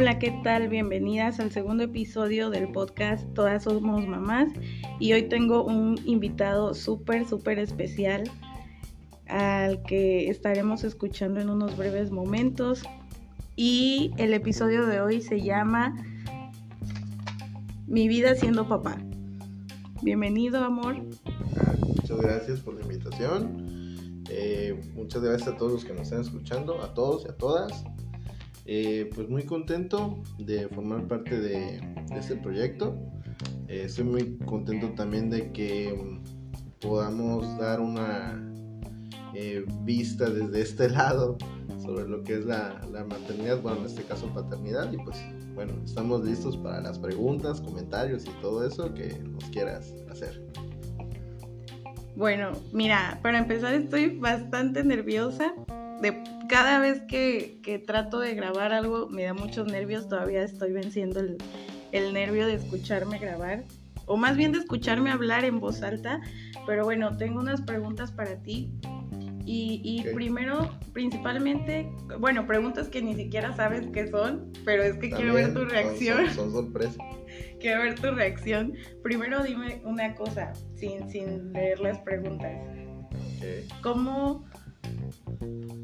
Hola, ¿qué tal? Bienvenidas al segundo episodio del podcast Todas Somos Mamás. Y hoy tengo un invitado súper, súper especial al que estaremos escuchando en unos breves momentos. Y el episodio de hoy se llama Mi vida siendo papá. Bienvenido, amor. Muchas gracias por la invitación. Eh, muchas gracias a todos los que nos están escuchando, a todos y a todas. Eh, pues muy contento de formar parte de, este proyecto. Eh, estoy muy contento también de que mm, podamos dar una eh, vista desde este lado sobre lo que es la, la, maternidad, bueno, en este caso paternidad. Y pues bueno, estamos listos para las preguntas, comentarios y todo eso que nos quieras hacer. Bueno, mira, para empezar estoy bastante nerviosa de cada vez que, trato de grabar algo me da muchos nervios, todavía estoy venciendo el, nervio de escucharme grabar, o más bien de escucharme hablar en voz alta, pero bueno, tengo unas preguntas para ti. Y, primero, principalmente, bueno, preguntas que ni siquiera sabes qué son, pero es que quiero ver tu reacción. Son, sorpresas. quiero ver tu reacción. Primero dime una cosa, sin, sin leer las preguntas. ¿Cómo,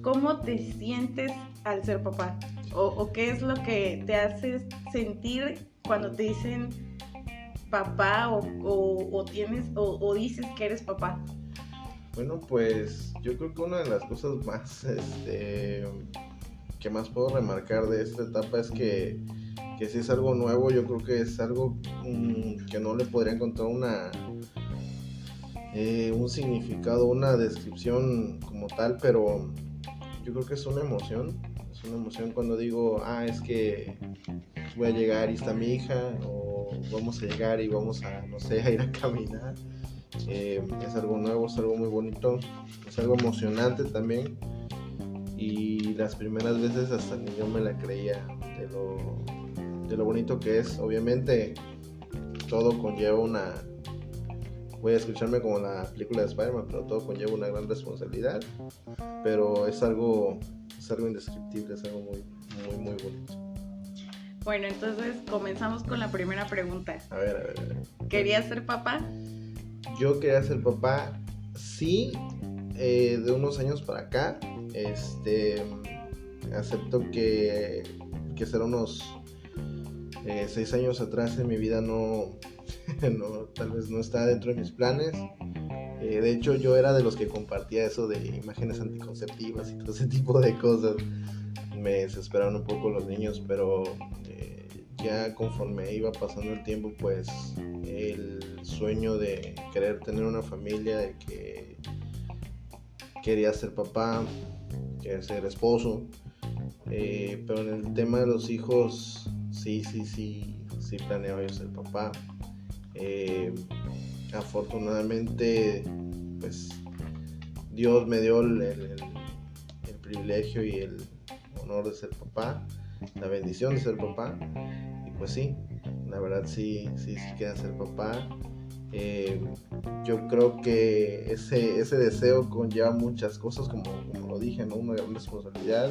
¿Cómo te sientes al ser papá? ¿O, qué es lo que te hace sentir cuando te dicen papá o, tienes o, dices que eres papá? Bueno, pues yo creo que una de las cosas más este, que más puedo remarcar de esta etapa es que, que si es algo nuevo, yo creo que es algo mm, que no le podría encontrar una, eh, un significado, una descripción como tal, pero yo creo que es una emoción. Es una emoción cuando digo, ah, es que voy a llegar y está mi hija, o vamos a llegar y vamos a, no sé, a ir a caminar. Eh, es algo nuevo, es algo muy bonito, es algo emocionante también. Y las primeras veces hasta ni yo me la creía de lo, de lo bonito que es. Obviamente todo conlleva una, voy a escucharme como la película de Spider-Man, pero todo conlleva una gran responsabilidad. Pero es algo, es algo indescriptible, es algo muy, muy, muy bonito. Bueno, entonces comenzamos con la primera pregunta. A ver, a ver, a ver. ¿Querías ser papá? Yo quería ser papá, sí, eh, de unos años para acá. Este, acepto que, que será unos eh, seis años atrás en mi vida no, no, tal vez no está dentro de mis planes. Eh, de hecho, yo era de los que compartía eso de imágenes anticonceptivas y todo ese tipo de cosas. Me desesperaron un poco los niños, pero eh, ya conforme iba pasando el tiempo, pues el sueño de querer tener una familia, de que quería ser papá, quería ser esposo. Eh, pero en el tema de los hijos, sí, sí, sí, sí planeaba yo ser papá. Eh, afortunadamente, pues Dios me dio el, privilegio y el honor de ser papá, la bendición de ser papá. Y pues sí, la verdad sí, sí, sí queda ser papá. Eh, yo creo que ese, ese deseo conlleva muchas cosas, como, como lo dije, ¿no? una gran responsabilidad,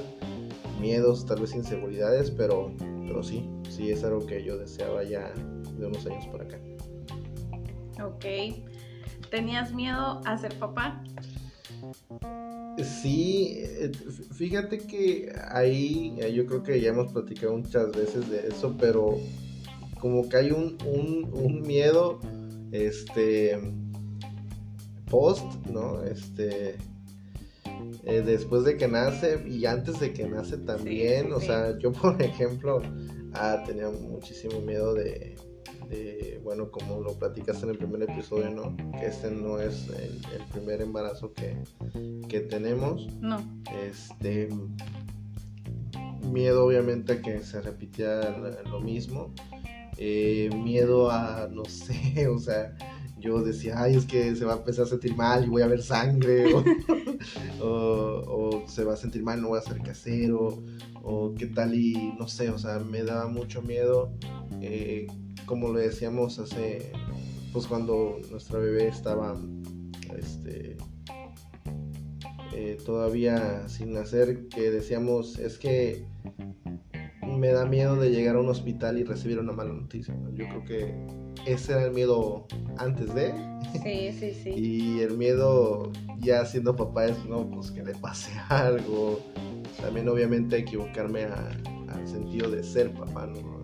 miedos, tal vez inseguridades, pero, pero sí, sí es algo que yo deseaba ya de unos años por acá. Ok. ¿Tenías miedo a ser papá? Sí, eh, fíjate que ahí eh, yo creo que ya hemos platicado muchas veces de eso, pero como que hay un, un, miedo, este, post, ¿no? Este, eh, después de que nace y antes de que nace también, o sea, yo por ejemplo, ah, tenía muchísimo miedo de, bueno, como lo platicas en el primer episodio, ¿no? Que este no es el, primer embarazo que, que, tenemos. No. Este, miedo obviamente a que se repitiera lo mismo. Eh, miedo a, no sé, o sea, yo decía, ay, es que se va a empezar a sentir mal y voy a ver sangre, o, se va a sentir mal, no voy a ser casero, o qué tal y no sé, o sea, me daba mucho miedo eh, como lo decíamos hace, pues cuando nuestra bebé estaba, este, eh, todavía sin nacer, que decíamos, es que me da miedo de llegar a un hospital y recibir una mala noticia. Yo creo que ese era el miedo antes de. Sí, sí, sí. y el miedo ya siendo papá es, no, pues que le pase algo. También obviamente equivocarme al sentido de ser papá, ¿no?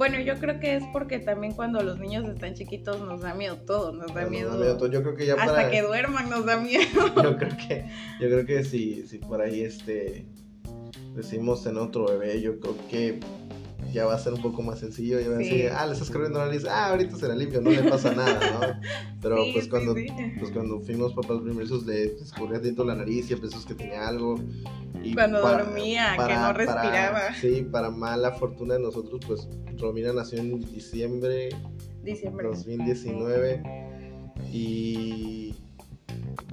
Bueno, yo creo que es porque también cuando los niños están chiquitos nos da miedo todo, nos da, miedo, Yo creo que ya hasta que duerman nos da miedo. Yo creo que, yo creo que si, si por ahí este decimos en otro bebé, yo creo que ya va a ser un poco más sencillo. Ya va a decir, ah, le estás corriendo la nariz, ah, ahorita se la limpio, no le pasa nada, ¿no? Pero pues, cuando, pues cuando fuimos papás primeros, le escurría dentro la nariz y pensamos que tenía algo. Y cuando dormía, que no respiraba. sí, para mala fortuna de nosotros, pues Romina nació en diciembre, diciembre 2019 y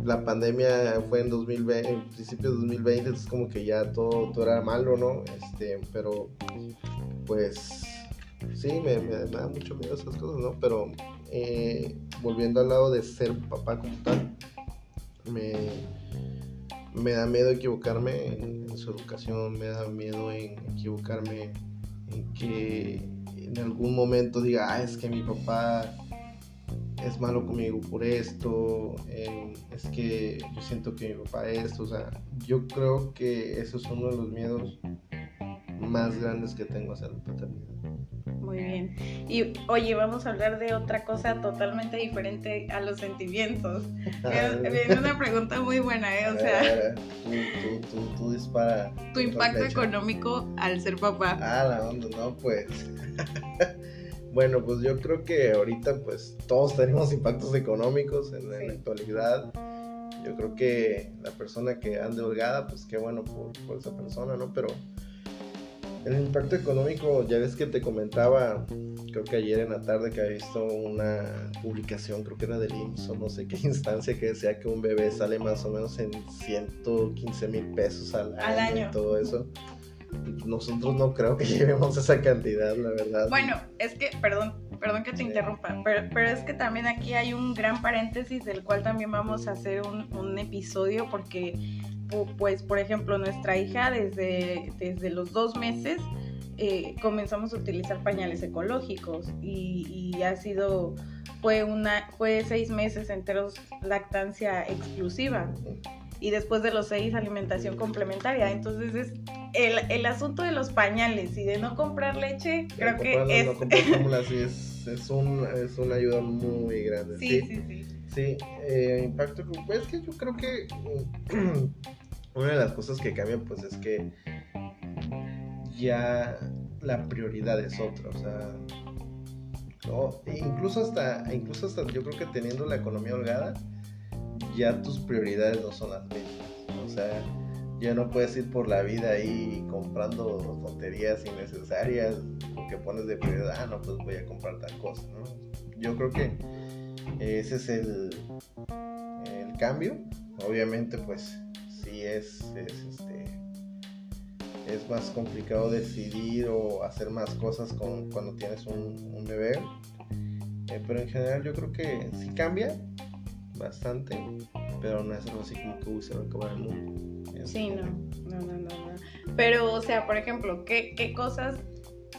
la pandemia fue en 2020, en principio de 2020, entonces como que ya todo, todo era malo, ¿no? Este, pero pues sí, me, da mucho miedo esas cosas, ¿no? Pero eh, volviendo al lado de ser papá como tal, me, me da miedo equivocarme en, su educación, me da miedo en equivocarme en que en algún momento diga, ah, es que mi papá es malo conmigo por esto, es que yo siento que mi papá es esto, o sea, yo creo que eso es uno de los miedos más grandes que tengo hacia la paternidad. Muy bien. Y oye, vamos a hablar de otra cosa totalmente diferente a los sentimientos. Viene una pregunta muy buena, ¿eh? O sea, tú, tú, tú, dispara. Tu impacto económico al ser papá. Ah, la onda, no, pues. bueno, pues yo creo que ahorita, pues todos tenemos impactos económicos en, la actualidad. Yo creo que la persona que ande holgada, pues qué bueno por, por esa persona, ¿no? Pero el impacto económico, ya ves que te comentaba, creo que ayer en la tarde que había visto una publicación, creo que era del IMSS o no sé qué instancia, que decía que un bebé sale más o menos en 115 mil pesos al, año, y todo eso. Nosotros no creo que llevemos esa cantidad, la verdad. Bueno, es que, perdón, perdón que te interrumpa, pero, pero, es que también aquí hay un gran paréntesis del cual también vamos a hacer un, un episodio porque pues por ejemplo nuestra hija desde, desde los dos meses eh, comenzamos a utilizar pañales ecológicos y, y, ha sido fue una fue seis meses enteros lactancia exclusiva. Y después de los seis alimentación complementaria. Entonces es el, el asunto de los pañales y de no comprar leche creo que es... No comprar es, es, un, es una ayuda muy grande sí sí. sí, sí. Eh, impacto pues que yo creo que una de las cosas que cambian pues es que ya la prioridad es otra, o sea, no, incluso hasta, incluso hasta yo creo que teniendo la economía holgada, ya tus prioridades no son las mismas, o sea, ya no puedes ir por la vida ahí comprando tonterías innecesarias porque pones de prioridad, ah, no, pues voy a comprar tal cosa, ¿no? Yo creo que ese es el, el cambio, obviamente pues es, este, es más complicado decidir o hacer más cosas con, cuando tienes un, bebé. Eh, pero en general yo creo que sí cambia bastante, pero no es algo así como que se va a acabar el mundo. Sí, no, no, no, no, Pero, o sea, por ejemplo, ¿qué, qué cosas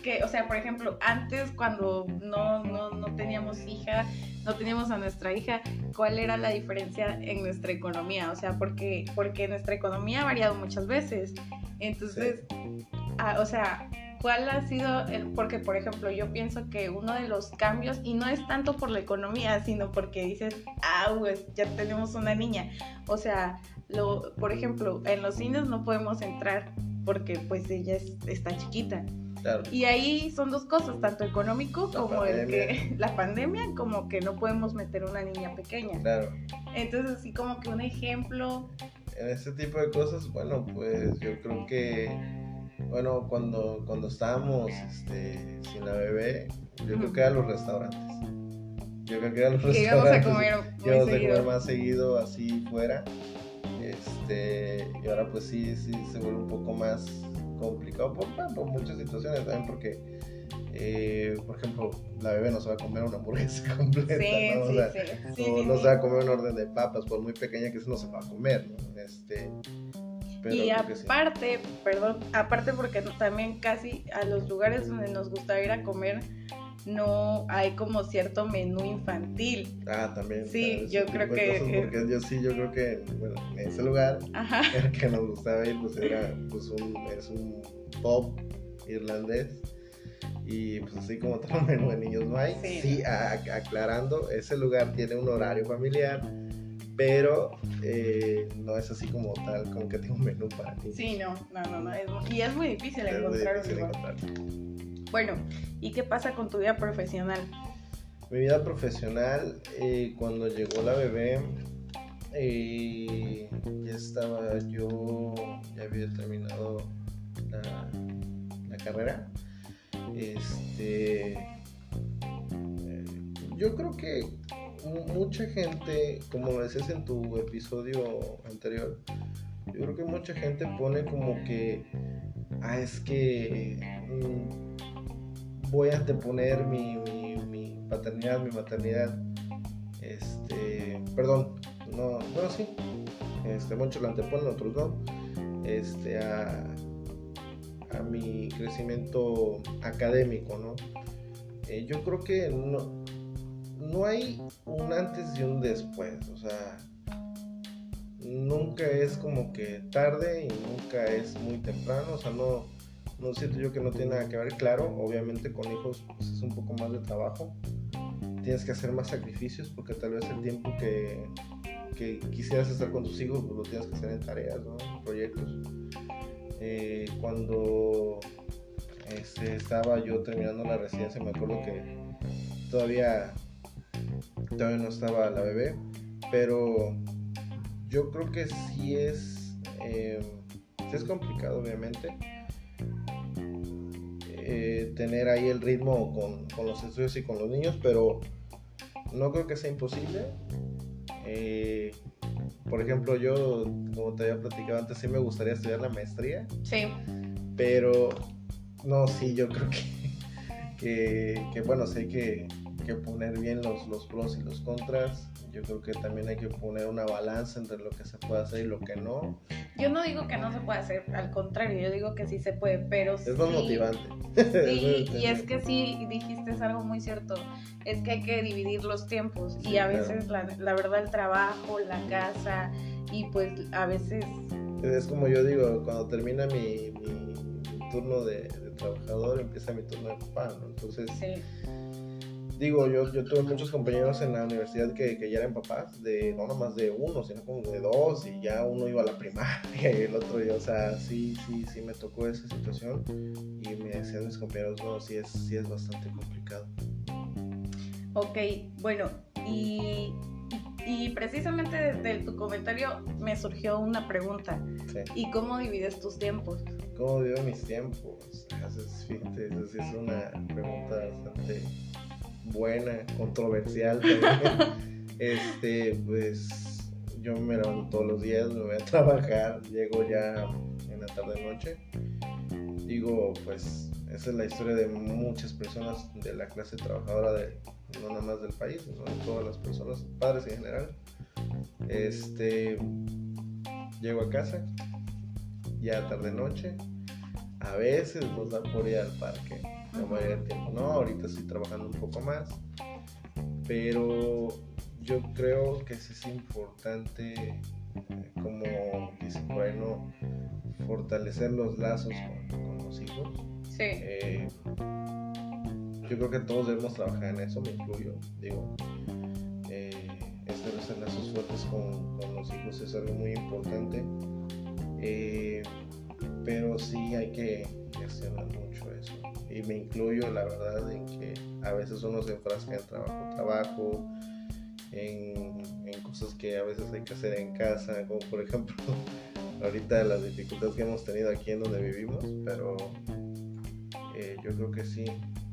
que, o sea, por ejemplo, antes cuando no, no, no teníamos hija, no teníamos a nuestra hija, ¿cuál era la diferencia en nuestra economía? O sea, porque, porque nuestra economía ha variado muchas veces. Entonces, ah, o sea, ¿cuál ha sido el, porque por ejemplo, yo pienso que uno de los cambios, y no es tanto por la economía, sino porque dices, ah, pues ya tenemos una niña. O sea, lo, por ejemplo, en los cines no podemos entrar porque pues ella está chiquita. Y ahí son dos cosas, tanto económico como el que la pandemia, como que no podemos meter una niña pequeña. Claro. Entonces, así como que un ejemplo. En este tipo de cosas, bueno, pues yo creo que, bueno, cuando, cuando estábamos este, sin la bebé, yo creo que a los restaurantes. Yo creo que a los restaurantes. Íbamos a comer, íbamos a comer más seguido así fuera. Este, y ahora pues sí, sí se vuelve un poco más complicado por, por muchas situaciones también, porque, eh, por ejemplo, la bebé no se va a comer una hamburguesa completa, ¿no? no, se va a comer un orden de papas, por muy pequeña que eso no se va a comer, ¿no? Este, Pero y aparte, perdón, aparte porque también casi a los lugares donde nos gusta ir a comer no hay como cierto menú infantil. Ah, también. Sí, ¿sabes? yo creo que- porque yo sí, yo creo que, bueno, en ese lugar, Ajá. el que nos gustaba ir, pues era, pues un, es un pub irlandés. Y pues así como todo menú de niños no hay. Sí. Sí, a- aclarando, ese lugar tiene un horario familiar, pero eh, no es así como tal, como que tiene un menú para niños. Sí, no, no, no, no. es y es muy difícil Es muy encontrar un difícil lugar. encontrar. Bueno, ¿y qué pasa con tu vida profesional? Mi vida profesional, eh, cuando llegó la bebé, eh, ya estaba yo, ya había terminado la, carrera. Este, eh, yo creo que mu- mucha gente, como lo decías en tu episodio anterior, yo creo que mucha gente pone como que, ah, es que mm, voy a anteponer mi, paternidad, mi maternidad, este, perdón, no, bueno, sí, este, muchos lo anteponen, otros no, este, a, a mi crecimiento académico, ¿no? Eh, yo creo que no, no hay un antes y un después, o sea, nunca es como que tarde y nunca es muy temprano, o sea, no, no siento yo que no tiene nada que ver, claro, obviamente con hijos pues, es un poco más de trabajo, tienes que hacer más sacrificios porque tal vez el tiempo que, que quisieras estar con tus hijos pues, lo tienes que hacer en tareas, ¿no? en proyectos. Eh, cuando este, estaba yo terminando la residencia, me acuerdo que todavía, todavía no estaba la bebé, pero yo creo que sí es, eh, sí es complicado, obviamente, eh, tener ahí el ritmo con, con los estudios y con los niños, pero no creo que sea imposible. Eh, por ejemplo, yo, como te había platicado antes, sí me gustaría estudiar la maestría, Sí, pero no, sí, yo creo que, que, que, bueno, sí hay que, que poner bien los, los pros y los contras. Yo creo que también hay que poner una balanza entre lo que se puede hacer y lo que no. yo no digo que no se puede hacer, al contrario, yo digo que sí se puede, pero Es más sí- motivante. Sí, y es que sí, dijiste es algo muy cierto, es que hay que dividir los tiempos y Sí, a claro. veces la, la verdad el trabajo, la casa y pues a veces, Es como yo digo, cuando termina mi, mi- mi turno de, de trabajador, empieza mi turno de papá, ¿no? Entonces, sí, digo, yo, yo tuve muchos compañeros en la universidad que, que ya eran papás, de no nomás de uno, sino como de dos, y ya uno iba a la primaria y el otro, y, o sea, sí, sí, sí me tocó esa situación, y me decían mis compañeros, no, sí es, sí es bastante complicado. ok, bueno, y, y, precisamente desde tu comentario me surgió una pregunta, Sí. ¿y cómo divides tus tiempos? ¿Cómo vivo mis tiempos? Fíjate, es una pregunta bastante buena, controversial también. este, pues yo me levanto todos los días, me voy a trabajar, llego ya en la tarde noche. Digo, pues esa es la historia de muchas personas de la clase trabajadora de no nada más del país, sino de todas las personas, padres en general. Este, llego a casa, ya tarde noche. A veces nos da por ir al parque. La mayoría del tiempo no, ahorita estoy trabajando un poco más. Pero yo creo que sí es importante, eh, como dice por ahí, ¿no? fortalecer los lazos con, con los hijos. Sí, Eh, yo creo que todos debemos trabajar en eso, me incluyo. Digo, eh, establecer lazos fuertes con, con los hijos es algo muy importante. Eh, pero sí hay que gestionar mucho eso. Y me incluyo, la verdad, en que a veces uno se enfrasca en trabajo, trabajo, en, cosas que a veces hay que hacer en casa, como por ejemplo ahorita las dificultades que hemos tenido aquí en donde vivimos, pero eh, yo creo que sí,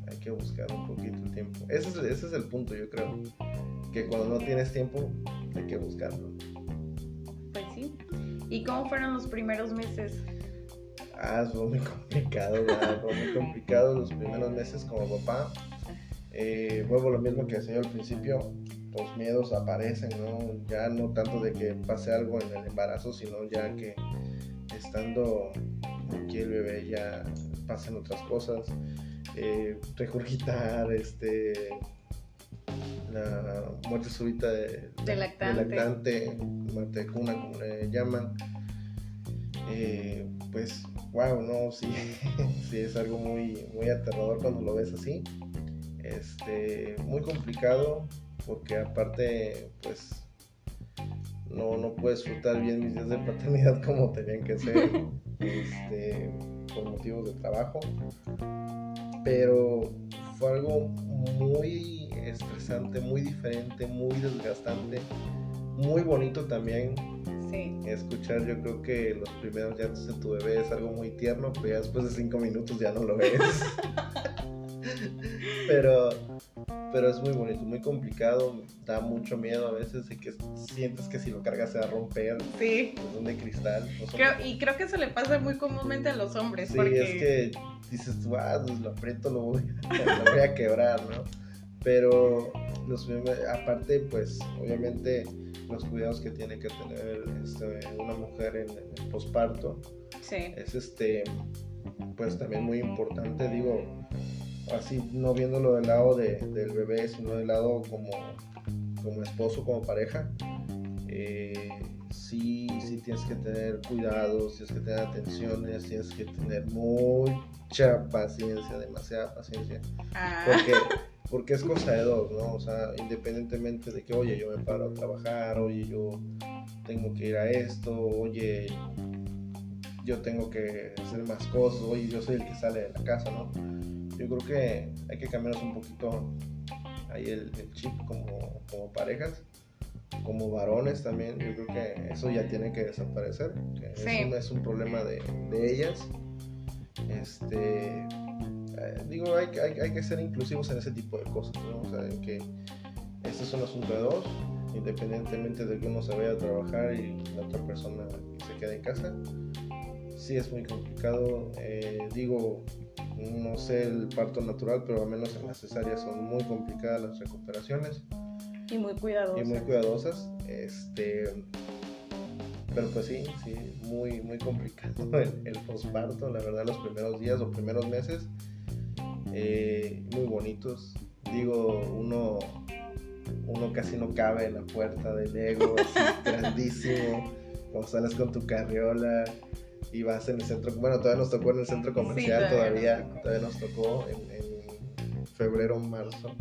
hay que buscar un poquito el tiempo. Ese es, ese es el punto, yo creo, que cuando no tienes tiempo hay que buscarlo. pues sí. ¿Y cómo fueron los primeros meses? Ah, fue muy complicado, ¿verdad? fue muy complicado los primeros meses como papá. Eh, vuelvo lo mismo que decía yo al principio, los miedos aparecen, ¿no? Ya no tanto de que pase algo en el embarazo, sino ya que estando aquí el bebé ya pasan otras cosas, eh, regurgitar, este, la muerte súbita de, De lactante. de lactante, muerte de cuna, como le llaman. Eh, pues, wow, no, sí, sí es algo muy, muy aterrador cuando lo ves así. Este, muy complicado, porque aparte, pues, no, no puedes disfrutar bien mis días de paternidad como tenían que ser, este, por motivos de trabajo. Pero fue algo muy estresante, muy diferente, muy desgastante, muy bonito también. Sí. Escuchar, yo creo que los primeros llantos de tu bebé es algo muy tierno, pero ya después de cinco minutos ya no lo ves. pero, pero es muy bonito, muy complicado, da mucho miedo a veces de que sientes que si lo cargas se va a romper, Sí. pues son de cristal. no son- Creo- y creo que eso le pasa muy comúnmente a los hombres. Sí, porque... es que dices, tú, ah, pues lo aprieto, lo voy, lo voy a quebrar, ¿no? Pero los aparte, pues, obviamente, los cuidados que tiene que tener este, una mujer en, en el posparto Sí. es este, pues también muy importante, digo, así no viéndolo del lado de- del bebé, sino del lado como, como esposo, como pareja, eh, sí, sí tienes que tener cuidados, tienes que tener atenciones, tienes que tener mucha paciencia, demasiada paciencia, Ah, porque, porque es cosa de dos, ¿no? O sea, independientemente de que, oye, yo me paro a trabajar, oye, yo tengo que ir a esto, oye, yo tengo que hacer más cosas, oye, yo soy el que sale de la casa, ¿no? Yo creo que hay que cambiarnos un poquito ahí el, el chip como, como parejas, como varones también, yo creo que eso ya tiene que desaparecer, que Sí. es, un, es un problema de, de ellas. Este, eh, digo, hay, que- hay, hay que ser inclusivos en ese tipo de cosas, ¿no? O sea, en que este es un asunto de dos, independientemente de que uno se vaya a trabajar y la otra persona se quede en casa. Sí es muy complicado, eh, digo, no sé el parto natural, pero al menos en las cesáreas son muy complicadas las recuperaciones y muy cuidadoso. y muy cuidadosas. Este, pero pues sí, sí, muy, muy complicado el, el posparto, la verdad, los primeros días o primeros meses, eh, muy bonitos. Digo, uno, uno casi no cabe en la puerta del ego, así, grandísimo. Cuando sales con tu carriola y vas en el centro, bueno, todavía nos tocó en el centro comercial, todavía todavía, nos tocó. todavía nos tocó en, en febrero, marzo.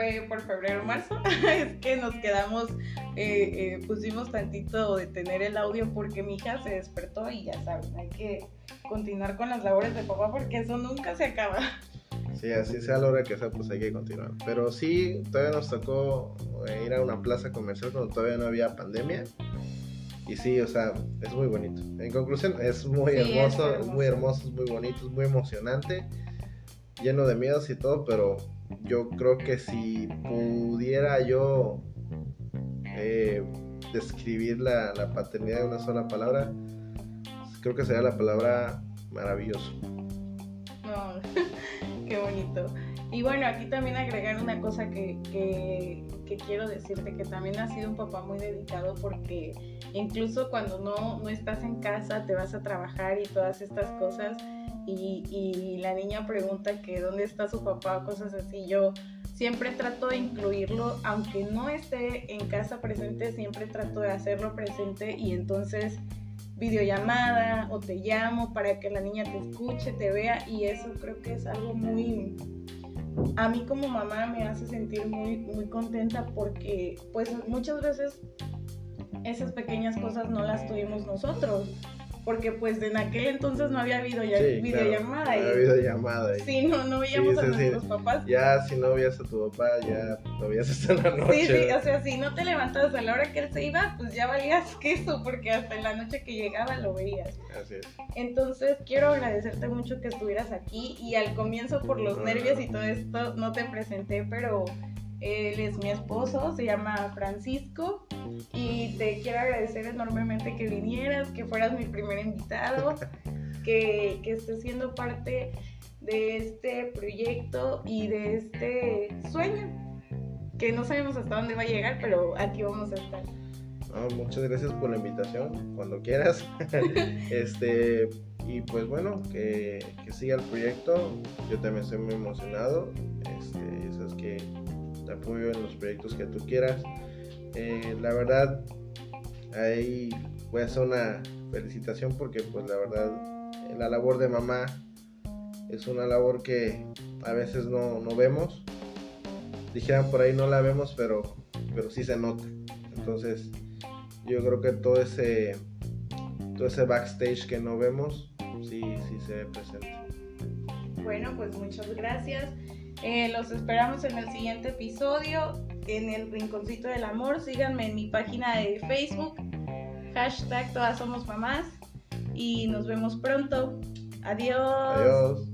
Fue por febrero o marzo. es que nos quedamos, eh, eh, pusimos tantito de tener el audio porque mi hija se despertó y ya saben, hay que continuar con las labores de papá porque eso nunca se acaba. Sí, así sea la hora que sea, pues hay que continuar. Pero sí, todavía nos tocó eh, ir a una plaza comercial cuando todavía no había pandemia. Y sí, o sea, es muy bonito. En conclusión, es muy Sí, hermoso, es muy hermoso. hermoso, es muy bonito, es muy emocionante, lleno de miedos y todo, pero yo creo que si pudiera yo eh, describir la, la paternidad de una sola palabra, creo que sería la palabra maravilloso. No, qué bonito. Y bueno, aquí también agregar una cosa que, que, que quiero decirte, que también has sido un papá muy dedicado porque incluso cuando no, no estás en casa, te vas a trabajar y todas estas cosas, y, y la niña pregunta que dónde está su papá cosas así, yo siempre trato de incluirlo, aunque no esté en casa presente, siempre trato de hacerlo presente y entonces videollamada o te llamo para que la niña te escuche, te vea y eso creo que es algo muy a mí como mamá me hace sentir muy muy contenta porque pues muchas veces esas pequeñas cosas no las tuvimos nosotros porque pues en aquel entonces no había Sí, claro, videollamada la y videollamada y- sí, no, no veíamos Sí, a sí, nuestros papás. Ya si no veías a tu papá, ya lo veías hasta la noche. Sí, sí, ¿verdad? o sea, si no te levantabas a la hora que él se iba, pues ya valías queso, porque hasta en la noche que llegaba lo veías. Así es. Entonces, quiero agradecerte mucho que estuvieras aquí y al comienzo por los nervios y todo esto no te presenté, pero él es mi esposo, se llama Francisco y te quiero agradecer enormemente que vinieras, que fueras mi primer invitado, que, que estés siendo parte de este proyecto y de este sueño, que no sabemos hasta dónde va a llegar, pero aquí vamos a estar. muchas gracias por la invitación, cuando quieras. este, y pues bueno, que, siga el proyecto. Yo también estoy muy emocionado. Este, sabes que te apoyo en los proyectos que tú quieras. Eh, la verdad, ahí voy a hacer una felicitación porque pues la verdad, la labor de mamá es una labor que a veces no, no vemos. Dijeran por ahí no la vemos, pero, pero sí se nota. Entonces, yo creo que todo ese, todo ese backstage que no vemos, sí, sí se ve presente. Bueno, pues muchas gracias. Eh, los esperamos en el siguiente episodio, en el Rinconcito del Amor. Síganme en mi página de Facebook, hashtag Todas Somos Mamás. Y nos vemos pronto. Adiós. Adiós.